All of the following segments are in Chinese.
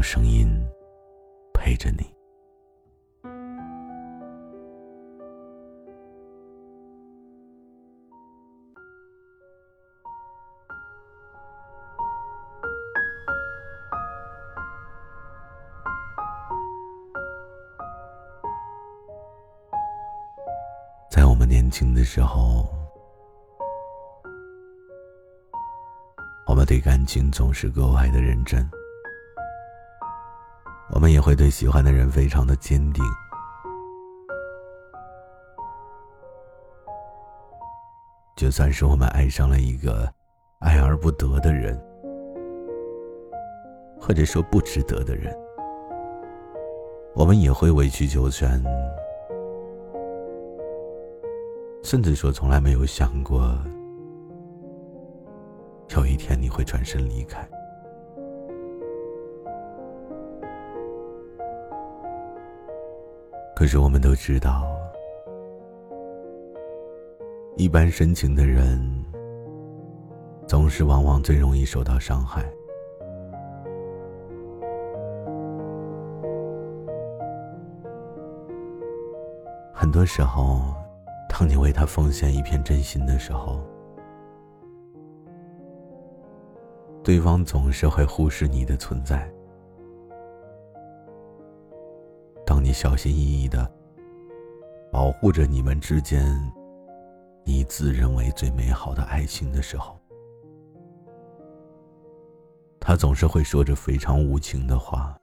用声音陪着你。在我们年轻的时候。我们对感情总是格外的认真，我们也会对喜欢的人非常的坚定。就算是我们爱上了一个爱而不得的人，或者说不值得的人，我们也会委曲求全，甚至说从来没有想过。有一天你会转身离开，可是我们都知道，一般深情的人，总是往往最容易受到伤害。很多时候，当你为他奉献一片真心的时候，对方总是会忽视你的存在。你小心翼翼的保护着你们之间你自认为最美好的爱情的时候，他总是会说着非常无情的话，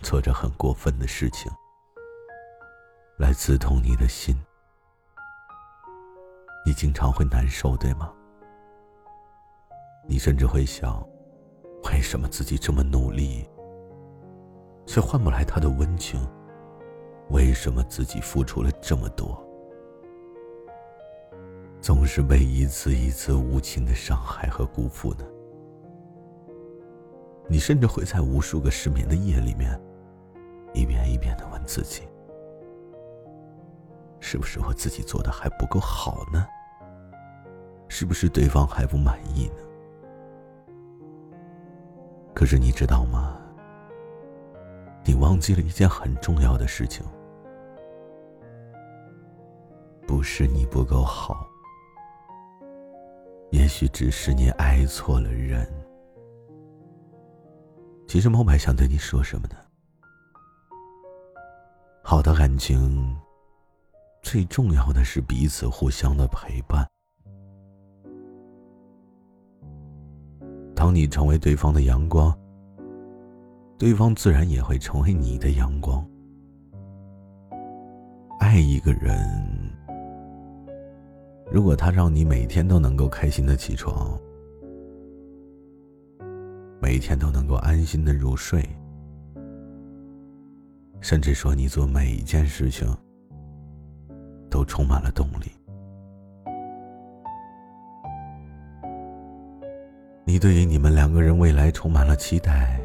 做着很过分的事情，来刺痛你的心。你经常会难受，对吗？你甚至会想。为什么自己这么努力，却换不来他的温情？为什么自己付出了这么多，总是被一次一次无情的伤害和辜负呢？你甚至会在无数个失眠的夜里面，一遍一遍的问自己：是不是我自己做的还不够好呢？是不是对方还不满意呢？可是你知道吗？你忘记了一件很重要的事情，不是你不够好，也许只是你爱错了人。其实猫白想对你说什么呢？好的感情，最重要的是彼此互相的陪伴。当你成为对方的阳光，对方自然也会成为你的阳光。爱一个人，如果他让你每天都能够开心的起床，每天都能够安心的入睡，甚至说你做每一件事情都充满了动力。你对于你们两个人未来充满了期待，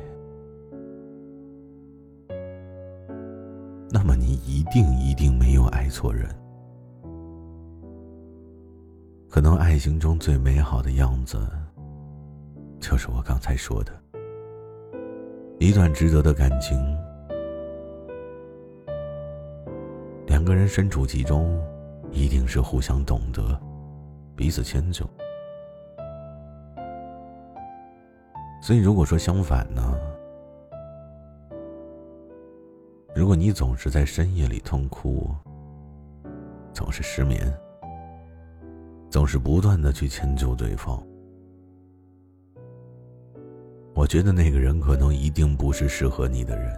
那么你一定一定没有爱错人。可能爱情中最美好的样子，就是我刚才说的，一段值得的感情，两个人身处其中，一定是互相懂得，彼此迁就。所以，如果说相反呢？如果你总是在深夜里痛哭，总是失眠，总是不断的去迁就对方，我觉得那个人可能一定不是适合你的人。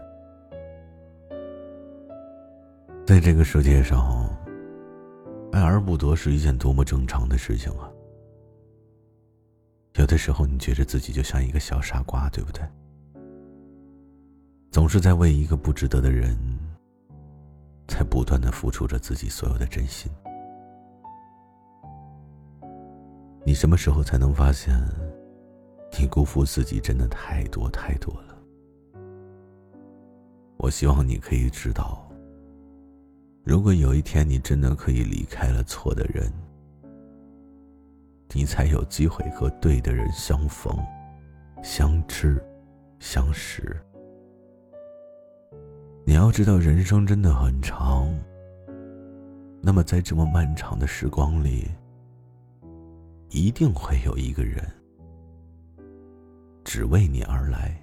在这个世界上，爱而不得是一件多么正常的事情啊！有的时候，你觉得自己就像一个小傻瓜，对不对？总是在为一个不值得的人，在不断的付出着自己所有的真心。你什么时候才能发现，你辜负自己真的太多太多了？我希望你可以知道，如果有一天你真的可以离开了错的人，你才有机会和对的人相逢、相知、相识。你要知道，人生真的很长。那么，在这么漫长的时光里，一定会有一个人只为你而来。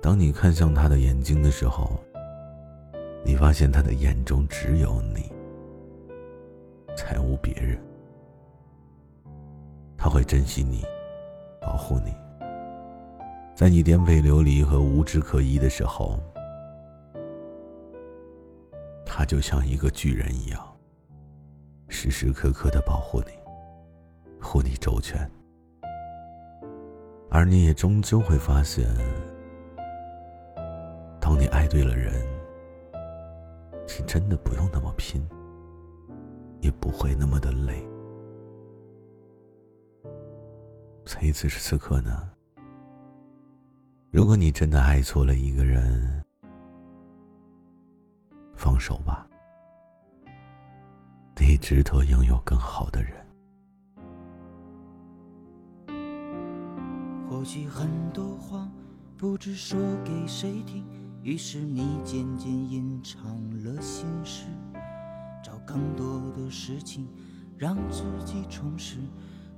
当你看向他的眼睛的时候，你发现他的眼中只有你，才无别人。他会珍惜你，保护你。在你颠沛流离和无枝可依的时候，他就像一个巨人一样，时时刻刻的保护你，护你周全。而你也终究会发现，当你爱对了人，你真的不用那么拼，也不会那么的累。所以此时此刻呢？如果你真的爱错了一个人，放手吧。值得拥有更好的人。或许很多话不知说给谁听，于是你渐渐隐藏了心事，找更多的事情让自己充实。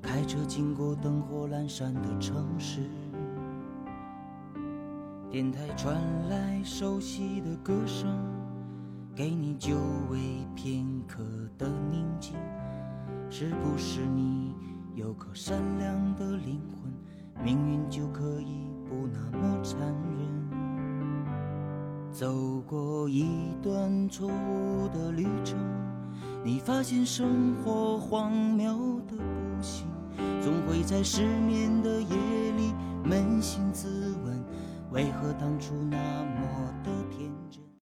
开车经过灯火阑珊的城市。电台传来熟悉的歌声，给你久违片刻的宁静。是不是你有颗善良的灵魂，命运就可以不那么残忍？走过一段错误的旅程，你发现生活荒谬的不行，总会在失眠的夜里扪心自问。为何当初那么的？